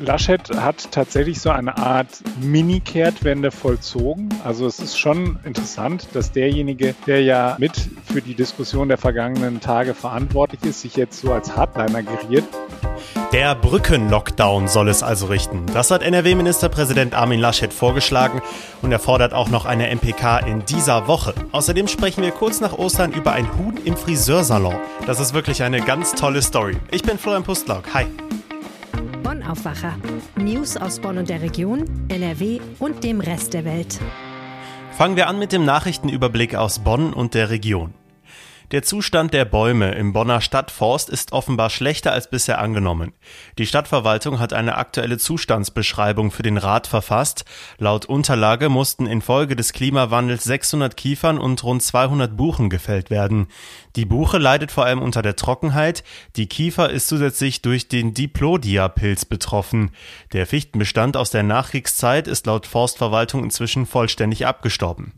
Laschet hat tatsächlich so eine Art Mini-Kehrtwende vollzogen. Also es ist schon interessant, dass derjenige, der ja mit für die Diskussion der vergangenen Tage verantwortlich ist, sich jetzt so als Hardliner geriert. Der Brückenlockdown soll es also richten. Das hat NRW-Ministerpräsident Armin Laschet vorgeschlagen und er fordert auch noch eine MPK in dieser Woche. Außerdem sprechen wir kurz nach Ostern über ein Huhn im Friseursalon. Das ist wirklich eine ganz tolle Story. Ich bin Florian Pustlauk. Hi. Bonn Aufwacher. News aus Bonn und der Region, NRW und dem Rest der Welt. Fangen wir an mit dem Nachrichtenüberblick aus Bonn und der Region. Der Zustand der Bäume im Bonner Stadtforst ist offenbar schlechter als bisher angenommen. Die Stadtverwaltung hat eine aktuelle Zustandsbeschreibung für den Rat verfasst. Laut Unterlage mussten infolge des Klimawandels 600 Kiefern und rund 200 Buchen gefällt werden. Die Buche leidet vor allem unter der Trockenheit. Die Kiefer ist zusätzlich durch den Diplodia-Pilz betroffen. Der Fichtenbestand aus der Nachkriegszeit ist laut Forstverwaltung inzwischen vollständig abgestorben.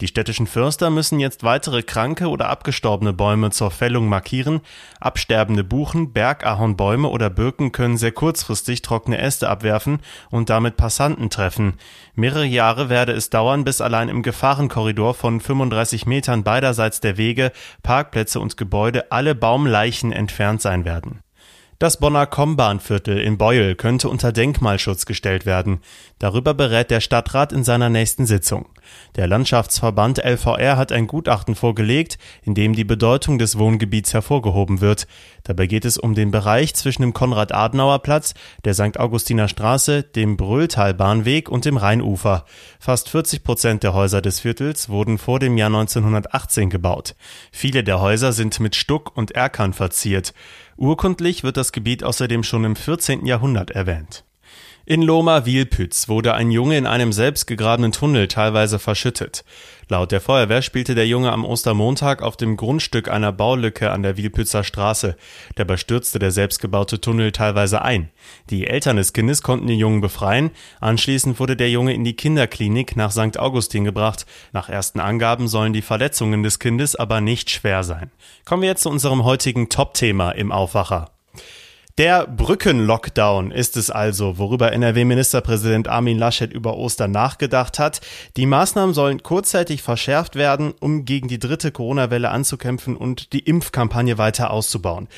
Die städtischen Förster müssen jetzt weitere kranke oder abgestorbene Bäume zur Fällung markieren. Absterbende Buchen, Bergahornbäume oder Birken können sehr kurzfristig trockene Äste abwerfen und damit Passanten treffen. Mehrere Jahre werde es dauern, bis allein im Gefahrenkorridor von 35 Metern beiderseits der Wege, Parkplätze und Gebäude alle Baumleichen entfernt sein werden. Das Bonner Kombahnviertel in Beuel könnte unter Denkmalschutz gestellt werden. Darüber berät der Stadtrat in seiner nächsten Sitzung. Der Landschaftsverband LVR hat ein Gutachten vorgelegt, in dem die Bedeutung des Wohngebiets hervorgehoben wird. Dabei geht es um den Bereich zwischen dem Konrad-Adenauer-Platz, der St. Augustiner Straße, dem Brühltalbahnweg und dem Rheinufer. Fast 40 Prozent der Häuser des Viertels wurden vor dem Jahr 1918 gebaut. Viele der Häuser sind mit Stuck und Erkern verziert. Urkundlich wird das Gebiet außerdem schon im 14. Jahrhundert erwähnt. In Loma-Wielpütz wurde ein Junge in einem selbstgegrabenen Tunnel teilweise verschüttet. Laut der Feuerwehr spielte der Junge am Ostermontag auf dem Grundstück einer Baulücke an der Wielpützer Straße. Dabei stürzte der selbstgebaute Tunnel teilweise ein. Die Eltern des Kindes konnten den Jungen befreien. Anschließend wurde der Junge in die Kinderklinik nach St. Augustin gebracht. Nach ersten Angaben sollen die Verletzungen des Kindes aber nicht schwer sein. Kommen wir jetzt zu unserem heutigen Top-Thema im Aufwacher. Der Brückenlockdown ist es also, worüber NRW-Ministerpräsident Armin Laschet über Ostern nachgedacht hat. Die Maßnahmen sollen kurzzeitig verschärft werden, um gegen die dritte Corona-Welle anzukämpfen und die Impfkampagne weiter auszubauen.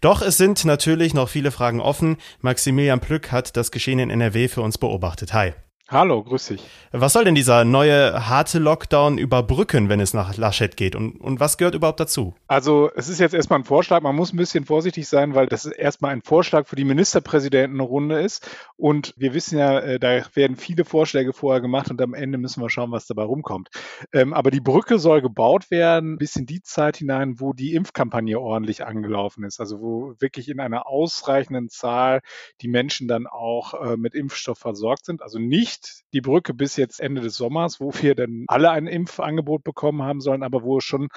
Doch es sind natürlich noch viele Fragen offen. Maximilian Plück hat das Geschehen in NRW für uns beobachtet. Hi. Hallo, grüß dich. Was soll denn dieser neue harte Lockdown überbrücken, wenn es nach Laschet geht? Und, und was gehört überhaupt dazu? Also, es ist jetzt erstmal ein Vorschlag. Man muss ein bisschen vorsichtig sein, weil das erstmal ein Vorschlag für die Ministerpräsidentenrunde ist. Und wir wissen ja, äh, da werden viele Vorschläge vorher gemacht und am Ende müssen wir schauen, was dabei rumkommt. Ähm, aber die Brücke soll gebaut werden bis in die Zeit hinein, wo die Impfkampagne ordentlich angelaufen ist. Also, wo wirklich in einer ausreichenden Zahl die Menschen dann auch äh, mit Impfstoff versorgt sind. Also nicht nicht die Brücke bis jetzt Ende des Sommers, wo wir dann alle ein Impfangebot bekommen haben sollen, aber wo schon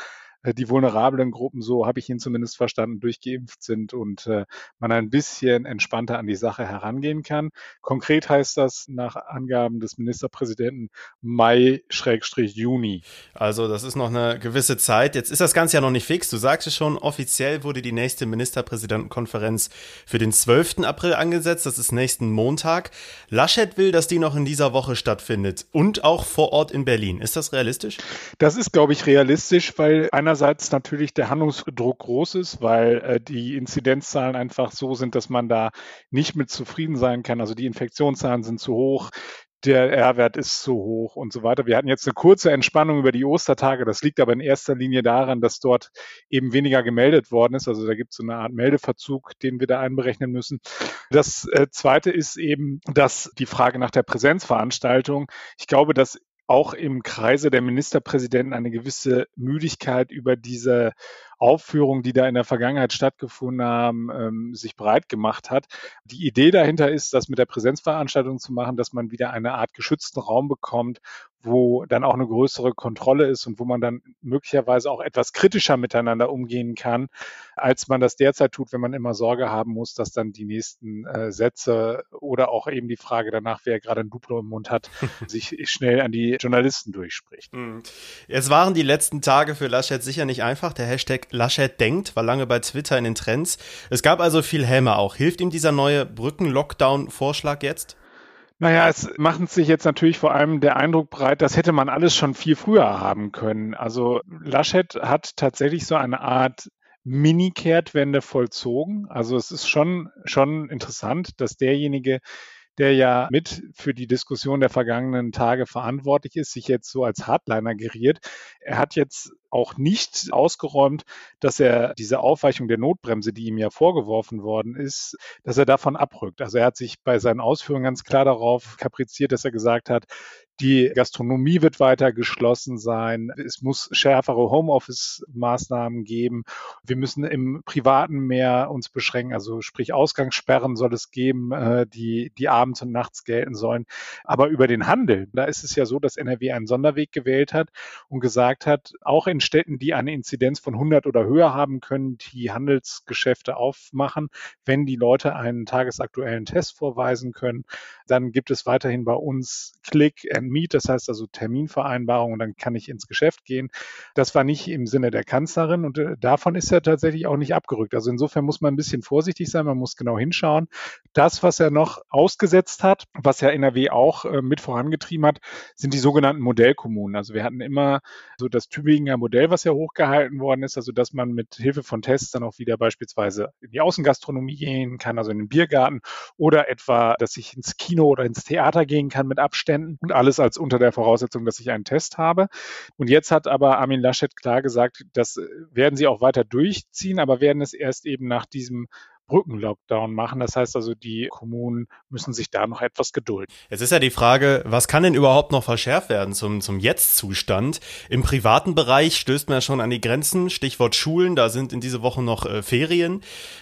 die vulnerablen Gruppen, so habe ich ihn zumindest verstanden, durchgeimpft sind und äh, man ein bisschen entspannter an die Sache herangehen kann. Konkret heißt das nach Angaben des Ministerpräsidenten Mai-Juni. Also das ist noch eine gewisse Zeit. Jetzt ist das Ganze ja noch nicht fix. Du sagst es schon, offiziell wurde die nächste Ministerpräsidentenkonferenz für den 12. April angesetzt. Das ist nächsten Montag. Laschet will, dass die noch in dieser Woche stattfindet und auch vor Ort in Berlin. Ist das realistisch? Das ist, glaube ich, realistisch, weil einer einerseits natürlich der Handlungsdruck groß ist, weil äh, die Inzidenzzahlen einfach so sind, dass man da nicht mit zufrieden sein kann. Also die Infektionszahlen sind zu hoch, der R-Wert ist zu hoch und so weiter. Wir hatten jetzt eine kurze Entspannung über die Ostertage. Das liegt aber in erster Linie daran, dass dort eben weniger gemeldet worden ist. Also da gibt es so eine Art Meldeverzug, den wir da einberechnen müssen. Das äh, Zweite ist eben, dass die Frage nach der Präsenzveranstaltung, ich glaube, dass auch im Kreise der Ministerpräsidenten eine gewisse Müdigkeit über diese Aufführungen, die da in der Vergangenheit stattgefunden haben, ähm, sich breit gemacht hat. Die Idee dahinter ist, das mit der Präsenzveranstaltung zu machen, dass man wieder eine Art geschützten Raum bekommt, wo dann auch eine größere Kontrolle ist und wo man dann möglicherweise auch etwas kritischer miteinander umgehen kann, als man das derzeit tut, wenn man immer Sorge haben muss, dass dann die nächsten äh, Sätze oder auch eben die Frage danach, wer gerade ein Duplo im Mund hat, sich schnell an die Journalisten durchspricht. Hm. Es waren die letzten Tage für Laschet sicher nicht einfach. Der Hashtag Laschet denkt war lange bei Twitter in den Trends. Es gab also viel Häme auch. Hilft ihm dieser neue Brücken-Lockdown-Vorschlag jetzt? Naja, es macht sich jetzt natürlich vor allem der Eindruck breit, das hätte man alles schon viel früher haben können. Also Laschet hat tatsächlich so eine Art Mini-Kehrtwende vollzogen. Also es ist schon, schon interessant, dass derjenige, der ja mit für die Diskussion der vergangenen Tage verantwortlich ist, sich jetzt so als Hardliner geriert. Er hat jetzt auch nicht ausgeräumt, dass er diese Aufweichung der Notbremse, die ihm ja vorgeworfen worden ist, dass er davon abrückt. Also er hat sich bei seinen Ausführungen ganz klar darauf kapriziert, dass er gesagt hat, die Gastronomie wird weiter geschlossen sein. Es muss schärfere Homeoffice-Maßnahmen geben. Wir müssen im Privaten mehr uns beschränken. Also sprich Ausgangssperren soll es geben, äh, die, die abends und nachts gelten sollen. Aber über den Handel, da ist es ja so, dass NRW einen Sonderweg gewählt hat und gesagt hat, auch in Städten, die eine Inzidenz von 100 oder höher haben können, die Handelsgeschäfte aufmachen, wenn die Leute einen tagesaktuellen Test vorweisen können. Dann gibt es weiterhin bei uns Click and Meet, das heißt also Terminvereinbarung und dann kann ich ins Geschäft gehen. Das war nicht im Sinne der Kanzlerin und äh, davon ist er tatsächlich auch nicht abgerückt. Also insofern muss man ein bisschen vorsichtig sein, man muss genau hinschauen. Das, was er noch ausgesetzt hat, was ja NRW auch äh, mit vorangetrieben hat, sind die sogenannten Modellkommunen. Also wir hatten immer so das Tübinger Modell, was ja hochgehalten worden ist, also dass man mit Hilfe von Tests dann auch wieder beispielsweise in die Außengastronomie gehen kann, also in den Biergarten oder etwa, dass ich ins Kino oder ins Theater gehen kann mit Abständen und alles als unter der Voraussetzung, dass ich einen Test habe. Und jetzt hat aber Armin Laschet klar gesagt, das werden sie auch weiter durchziehen, aber werden es erst eben nach diesem Brückenlockdown machen. Das heißt also, die Kommunen müssen sich da noch etwas gedulden. Jetzt ist ja die Frage, was kann denn überhaupt noch verschärft werden zum, zum Jetzt-Zustand? Im privaten Bereich stößt man ja schon an die Grenzen. Stichwort Schulen, da sind in dieser Woche noch äh, Ferien.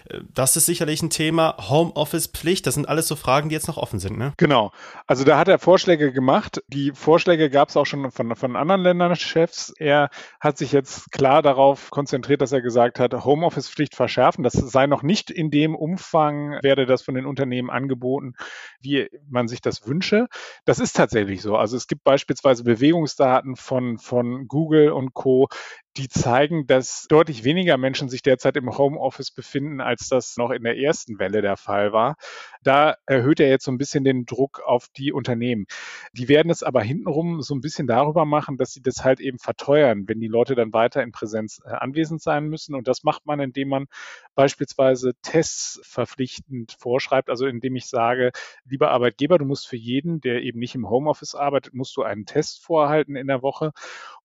Äh, das ist sicherlich ein Thema. Homeoffice-Pflicht, das sind alles so Fragen, die jetzt noch offen sind, ne? Genau. Also da hat er Vorschläge gemacht. Die Vorschläge gab es auch schon von, von anderen Länderchefs. Er hat sich jetzt klar darauf konzentriert, dass er gesagt hat, Homeoffice-Pflicht verschärfen. Das sei noch nicht in dem Umfang werde das von den Unternehmen angeboten, wie man sich das wünsche. Das ist tatsächlich so. Also es gibt beispielsweise Bewegungsdaten von, von Google und Co., die zeigen, dass deutlich weniger Menschen sich derzeit im Homeoffice befinden, als das noch in der ersten Welle der Fall war. Da erhöht er jetzt so ein bisschen den Druck auf die Unternehmen. Die werden es aber hintenrum so ein bisschen darüber machen, dass sie das halt eben verteuern, wenn die Leute dann weiter in Präsenz äh, anwesend sein müssen. Und das macht man, indem man beispielsweise Tests verpflichtend vorschreibt, also indem ich sage, lieber Arbeitgeber, du musst für jeden, der eben nicht im Homeoffice arbeitet, musst du einen Test vorhalten in der Woche.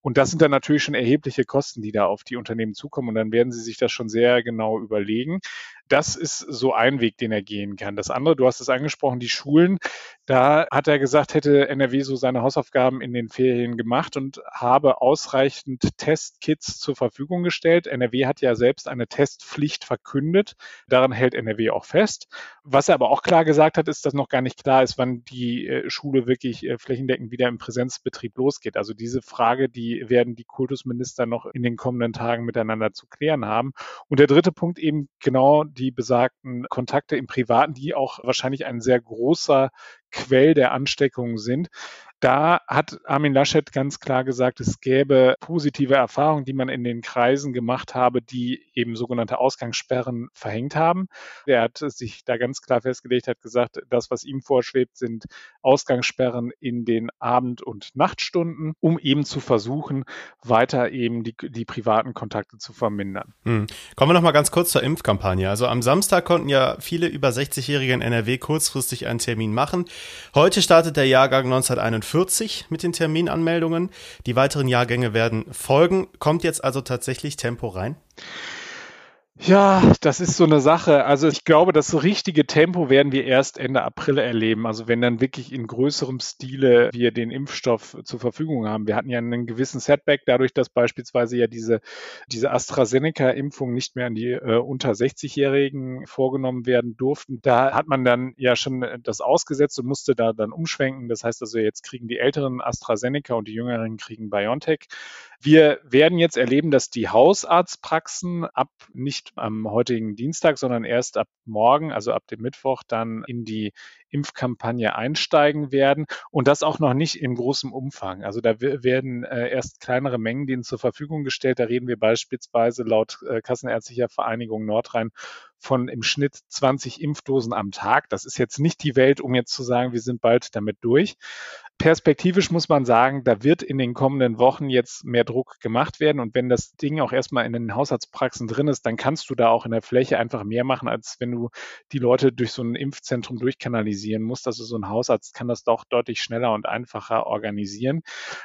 Und das sind dann natürlich schon erhebliche Kosten, die da auf die Unternehmen zukommen. Und dann werden sie sich das schon sehr genau überlegen. Das ist so ein Weg, den er gehen kann. Das andere, du hast es angesprochen, die Schulen. Da hat er gesagt, hätte NRW so seine Hausaufgaben in den Ferien gemacht und habe ausreichend Testkits zur Verfügung gestellt. NRW hat ja selbst eine Testpflicht verkündet. Daran hält NRW auch fest. Was er aber auch klar gesagt hat, ist, dass noch gar nicht klar ist, wann die äh, Schule wirklich äh, flächendeckend wieder im Präsenzbetrieb losgeht. Also diese Frage, die werden die Kultusminister noch in den kommenden Tagen miteinander zu klären haben. Und der dritte Punkt eben genau die besagten Kontakte im Privaten, die auch wahrscheinlich ein sehr großer Quell der Ansteckung sind. Da hat Armin Laschet ganz klar gesagt, es gäbe positive Erfahrungen, die man in den Kreisen gemacht habe, die eben sogenannte Ausgangssperren verhängt haben. Er hat sich da ganz klar festgelegt, hat gesagt, das, was ihm vorschwebt, sind Ausgangssperren in den Abend- und Nachtstunden, um eben zu versuchen, weiter eben die, die privaten Kontakte zu vermindern. Hm. Kommen wir noch mal ganz kurz zur Impfkampagne. Also am Samstag konnten ja viele über 60-Jährige in NRW kurzfristig einen Termin machen. Heute startet der Jahrgang 1941 mit den Terminanmeldungen. Die weiteren Jahrgänge werden folgen. Kommt jetzt also tatsächlich Tempo rein? Ja, das ist so eine Sache. Also ich glaube, das richtige Tempo werden wir erst Ende April erleben. Also wenn dann wirklich in größerem Stile wir den Impfstoff zur Verfügung haben. Wir hatten ja einen gewissen Setback dadurch, dass beispielsweise ja diese, diese AstraZeneca-Impfung nicht mehr an die äh, unter 60-Jährigen vorgenommen werden durften. Da hat man dann ja schon das ausgesetzt und musste da dann umschwenken. Das heißt also, jetzt kriegen die Älteren AstraZeneca und die Jüngeren kriegen BioNTech. Wir werden jetzt erleben, dass die Hausarztpraxen ab nicht am heutigen Dienstag, sondern erst ab morgen, also ab dem Mittwoch, dann in die Impfkampagne einsteigen werden und das auch noch nicht in großem Umfang. Also da werden äh, erst kleinere Mengen denen zur Verfügung gestellt. Da reden wir beispielsweise laut äh, Kassenärztlicher Vereinigung Nordrhein von im Schnitt 20 Impfdosen am Tag. Das ist jetzt nicht die Welt, um jetzt zu sagen, wir sind bald damit durch. Perspektivisch muss man sagen, da wird in den kommenden Wochen jetzt mehr Druck gemacht werden. Und wenn das Ding auch erstmal in den Haushaltspraxen drin ist, dann kannst du da auch in der Fläche einfach mehr machen, als wenn du die Leute durch so ein Impfzentrum durchkanalisieren musst. Also so ein Hausarzt kann das doch deutlich schneller und einfacher organisieren.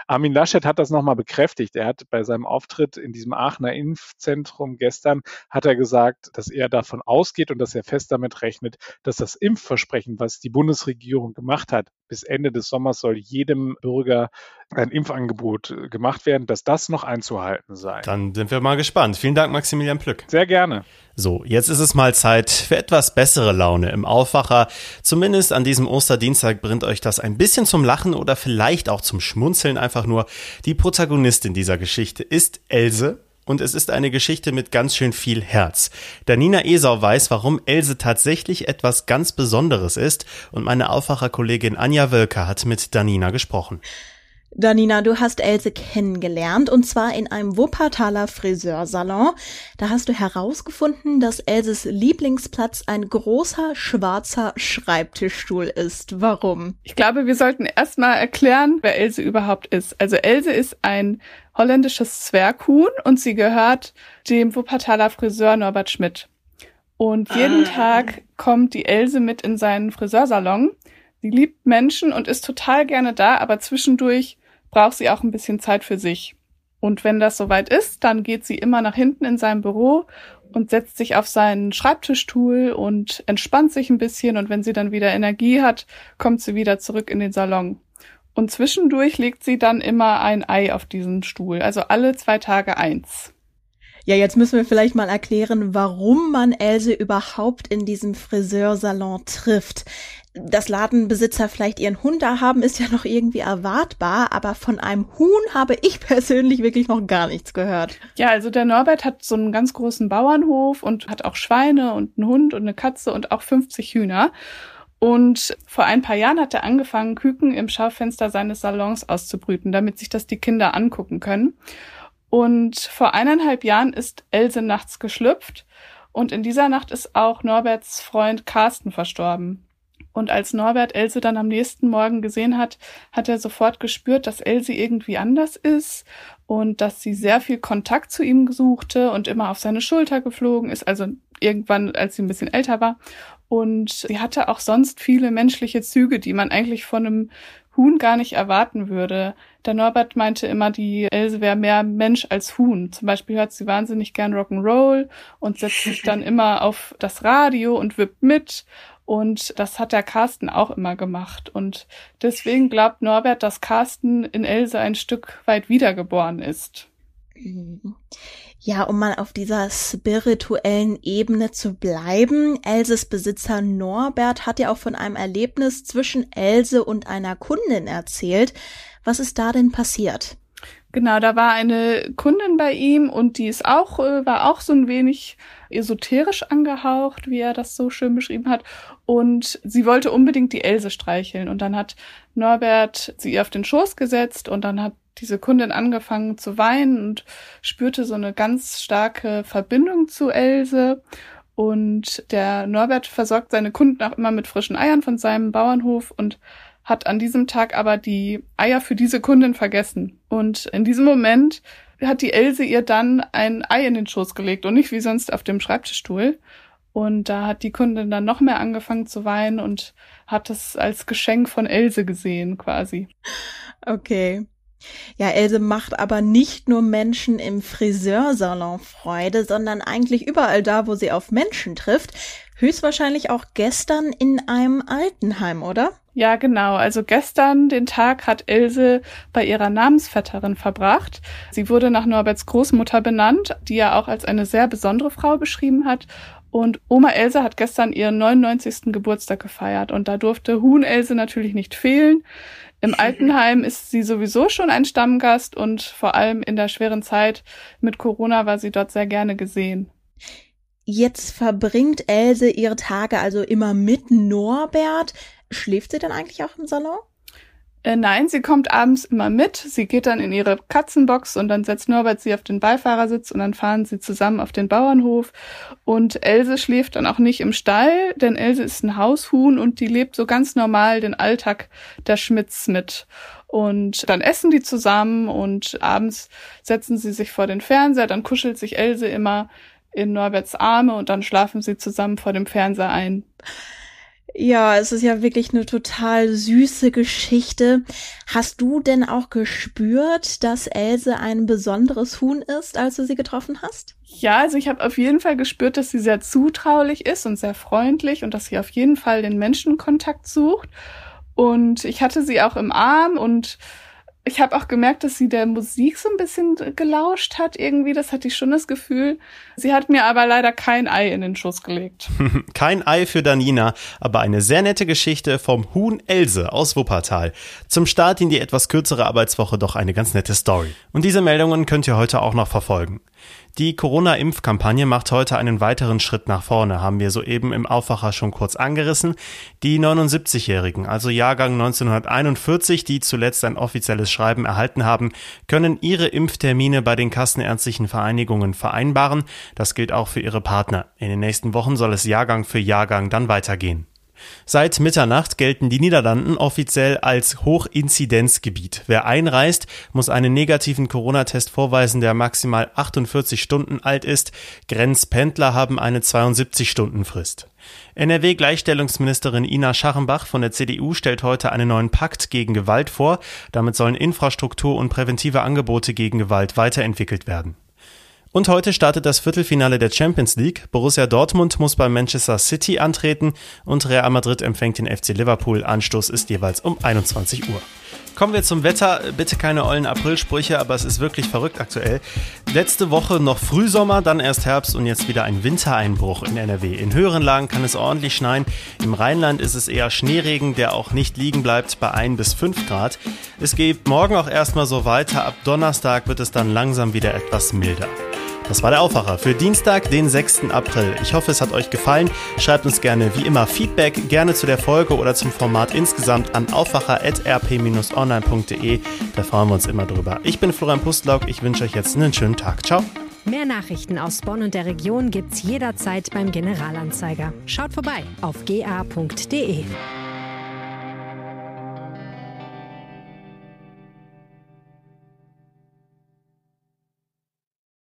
Armin Laschet hat das nochmal bekräftigt. Er hat bei seinem Auftritt in diesem Aachener Impfzentrum gestern, hat er gesagt, dass er davon ausgeht und dass er fest damit rechnet, dass das Impfversprechen, was die Bundesregierung gemacht hat, bis Ende des Sommers soll jedem Bürger ein Impfangebot äh, gemacht werden, dass das noch einzuhalten sei. Dann sind wir mal gespannt. Vielen Dank, Maximilian Plück. Sehr gerne. So, jetzt ist es mal Zeit für etwas bessere Laune im Aufwacher. Zumindest an diesem Osterdienstag bringt euch das ein bisschen zum Lachen oder vielleicht auch zum Schmunzeln einfach nur. Die Protagonistin dieser Geschichte ist Else und es ist eine Geschichte mit ganz schön viel Herz. Danina Esau weiß, warum Else tatsächlich etwas ganz Besonderes ist und meine Aufwacherkollegin Anja Wölker hat mit Danina gesprochen. Danina, du hast Else kennengelernt und zwar in einem Wuppertaler Friseursalon. Da hast du herausgefunden, dass Elses Lieblingsplatz ein großer schwarzer Schreibtischstuhl ist. Warum? Ich glaube, wir sollten erstmal erklären, wer Else überhaupt ist. Also Else ist ein holländisches Zwerghuhn und sie gehört dem Wuppertaler Friseur Norbert Schmidt. Und jeden ah. Tag kommt die Else mit in seinen Friseursalon. Sie liebt Menschen und ist total gerne da, aber zwischendurch braucht sie auch ein bisschen Zeit für sich. Und wenn das soweit ist, dann geht sie immer nach hinten in sein Büro und setzt sich auf seinen Schreibtischstuhl und entspannt sich ein bisschen und wenn sie dann wieder Energie hat, kommt sie wieder zurück in den Salon. Und zwischendurch legt sie dann immer ein Ei auf diesen Stuhl, also alle zwei Tage eins. Ja, jetzt müssen wir vielleicht mal erklären, warum man Else überhaupt in diesem Friseursalon trifft. Dass Ladenbesitzer vielleicht ihren Hund da haben, ist ja noch irgendwie erwartbar, aber von einem Huhn habe ich persönlich wirklich noch gar nichts gehört. Ja, also der Norbert hat so einen ganz großen Bauernhof und hat auch Schweine und einen Hund und eine Katze und auch 50 Hühner. Und vor ein paar Jahren hat er angefangen, Küken im Schaufenster seines Salons auszubrüten, damit sich das die Kinder angucken können. Und vor eineinhalb Jahren ist Else nachts geschlüpft und in dieser Nacht ist auch Norberts Freund Carsten verstorben. Und als Norbert Else dann am nächsten Morgen gesehen hat, hat er sofort gespürt, dass Else irgendwie anders ist und dass sie sehr viel Kontakt zu ihm gesuchte und immer auf seine Schulter geflogen ist, also irgendwann, als sie ein bisschen älter war. Und sie hatte auch sonst viele menschliche Züge, die man eigentlich von einem Huhn gar nicht erwarten würde. Der Norbert meinte immer, die Else wäre mehr Mensch als Huhn. Zum Beispiel hört sie wahnsinnig gern Rock'n'Roll und setzt sich dann immer auf das Radio und wippt mit. Und das hat der Carsten auch immer gemacht. Und deswegen glaubt Norbert, dass Carsten in Else ein Stück weit wiedergeboren ist. Mhm. Ja, um mal auf dieser spirituellen Ebene zu bleiben. Elses Besitzer Norbert hat ja auch von einem Erlebnis zwischen Else und einer Kundin erzählt. Was ist da denn passiert? Genau, da war eine Kundin bei ihm und die ist auch, äh, war auch so ein wenig esoterisch angehaucht, wie er das so schön beschrieben hat. Und sie wollte unbedingt die Else streicheln. Und dann hat Norbert sie ihr auf den Schoß gesetzt und dann hat diese Kundin angefangen zu weinen und spürte so eine ganz starke Verbindung zu Else. Und der Norbert versorgt seine Kunden auch immer mit frischen Eiern von seinem Bauernhof und hat an diesem Tag aber die Eier für diese Kundin vergessen. Und in diesem Moment hat die Else ihr dann ein Ei in den Schoß gelegt und nicht wie sonst auf dem Schreibtischstuhl. Und da hat die Kundin dann noch mehr angefangen zu weinen und hat es als Geschenk von Else gesehen, quasi. Okay. Ja, Else macht aber nicht nur Menschen im Friseursalon Freude, sondern eigentlich überall da, wo sie auf Menschen trifft. Höchstwahrscheinlich auch gestern in einem Altenheim, oder? Ja, genau. Also gestern den Tag hat Else bei ihrer Namensvetterin verbracht. Sie wurde nach Norberts Großmutter benannt, die er auch als eine sehr besondere Frau beschrieben hat. Und Oma Else hat gestern ihren 99. Geburtstag gefeiert und da durfte Huhn Else natürlich nicht fehlen. Im Altenheim ist sie sowieso schon ein Stammgast und vor allem in der schweren Zeit mit Corona war sie dort sehr gerne gesehen. Jetzt verbringt Else ihre Tage also immer mit Norbert. Schläft sie dann eigentlich auch im Salon? Äh, nein, sie kommt abends immer mit. Sie geht dann in ihre Katzenbox und dann setzt Norbert sie auf den Beifahrersitz und dann fahren sie zusammen auf den Bauernhof. Und Else schläft dann auch nicht im Stall, denn Else ist ein Haushuhn und die lebt so ganz normal den Alltag der Schmitz mit. Und dann essen die zusammen und abends setzen sie sich vor den Fernseher, dann kuschelt sich Else immer in Norberts Arme und dann schlafen sie zusammen vor dem Fernseher ein. Ja, es ist ja wirklich eine total süße Geschichte. Hast du denn auch gespürt, dass Else ein besonderes Huhn ist, als du sie getroffen hast? Ja, also ich habe auf jeden Fall gespürt, dass sie sehr zutraulich ist und sehr freundlich und dass sie auf jeden Fall den Menschenkontakt sucht. Und ich hatte sie auch im Arm und ich habe auch gemerkt, dass sie der Musik so ein bisschen gelauscht hat irgendwie. Das hatte ich schon das Gefühl. Sie hat mir aber leider kein Ei in den Schuss gelegt. kein Ei für Danina, aber eine sehr nette Geschichte vom Huhn Else aus Wuppertal. Zum Start in die etwas kürzere Arbeitswoche doch eine ganz nette Story. Und diese Meldungen könnt ihr heute auch noch verfolgen. Die Corona-Impfkampagne macht heute einen weiteren Schritt nach vorne, haben wir soeben im Aufwacher schon kurz angerissen. Die 79-Jährigen, also Jahrgang 1941, die zuletzt ein offizielles Schreiben erhalten haben, können ihre Impftermine bei den kassenärztlichen Vereinigungen vereinbaren. Das gilt auch für ihre Partner. In den nächsten Wochen soll es Jahrgang für Jahrgang dann weitergehen. Seit Mitternacht gelten die Niederlanden offiziell als Hochinzidenzgebiet. Wer einreist, muss einen negativen Corona-Test vorweisen, der maximal 48 Stunden alt ist. Grenzpendler haben eine 72-Stunden-Frist. NRW-Gleichstellungsministerin Ina Scharrenbach von der CDU stellt heute einen neuen Pakt gegen Gewalt vor. Damit sollen Infrastruktur und präventive Angebote gegen Gewalt weiterentwickelt werden. Und heute startet das Viertelfinale der Champions League. Borussia Dortmund muss bei Manchester City antreten und Real Madrid empfängt den FC Liverpool. Anstoß ist jeweils um 21 Uhr. Kommen wir zum Wetter. Bitte keine ollen Aprilsprüche, aber es ist wirklich verrückt aktuell. Letzte Woche noch Frühsommer, dann erst Herbst und jetzt wieder ein Wintereinbruch in NRW. In höheren Lagen kann es ordentlich schneien. Im Rheinland ist es eher Schneeregen, der auch nicht liegen bleibt bei 1 bis 5 Grad. Es geht morgen auch erstmal so weiter. Ab Donnerstag wird es dann langsam wieder etwas milder. Das war der Aufwacher für Dienstag, den 6. April. Ich hoffe, es hat euch gefallen. Schreibt uns gerne wie immer Feedback, gerne zu der Folge oder zum Format insgesamt an aufwacher.rp-online.de. Da freuen wir uns immer drüber. Ich bin Florian Pustlauk. Ich wünsche euch jetzt einen schönen Tag. Ciao. Mehr Nachrichten aus Bonn und der Region gibt's jederzeit beim Generalanzeiger. Schaut vorbei auf ga.de.